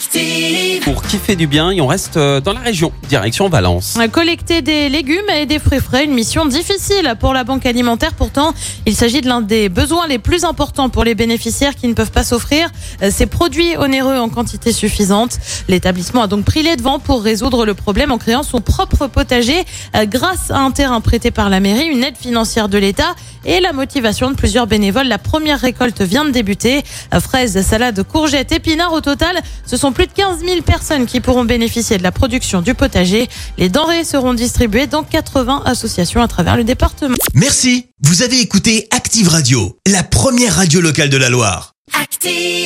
Active. Pour kiffer du bien et on reste euh, dans la région, direction Valence. Collecter des légumes et des fruits frais, une mission difficile pour la banque alimentaire. Pourtant, il s'agit de l'un des besoins les plus importants pour les bénéficiaires qui ne peuvent pas s'offrir euh, ces produits onéreux en quantité suffisante. L'établissement a donc pris les devants pour résoudre le problème en créant son propre potager euh, grâce à un terrain prêté par la mairie, une aide financière de l'État et la motivation de plusieurs bénévoles. La première récolte vient de débuter. Fraises, salades, courgettes, épinards. Au total, ce sont plus de 15 000 personnes qui pourront bénéficier de la production du potager. Les denrées seront distribuées dans 80 associations à travers le département. Merci, vous avez écouté Active Radio, la première radio locale de la Loire. Active.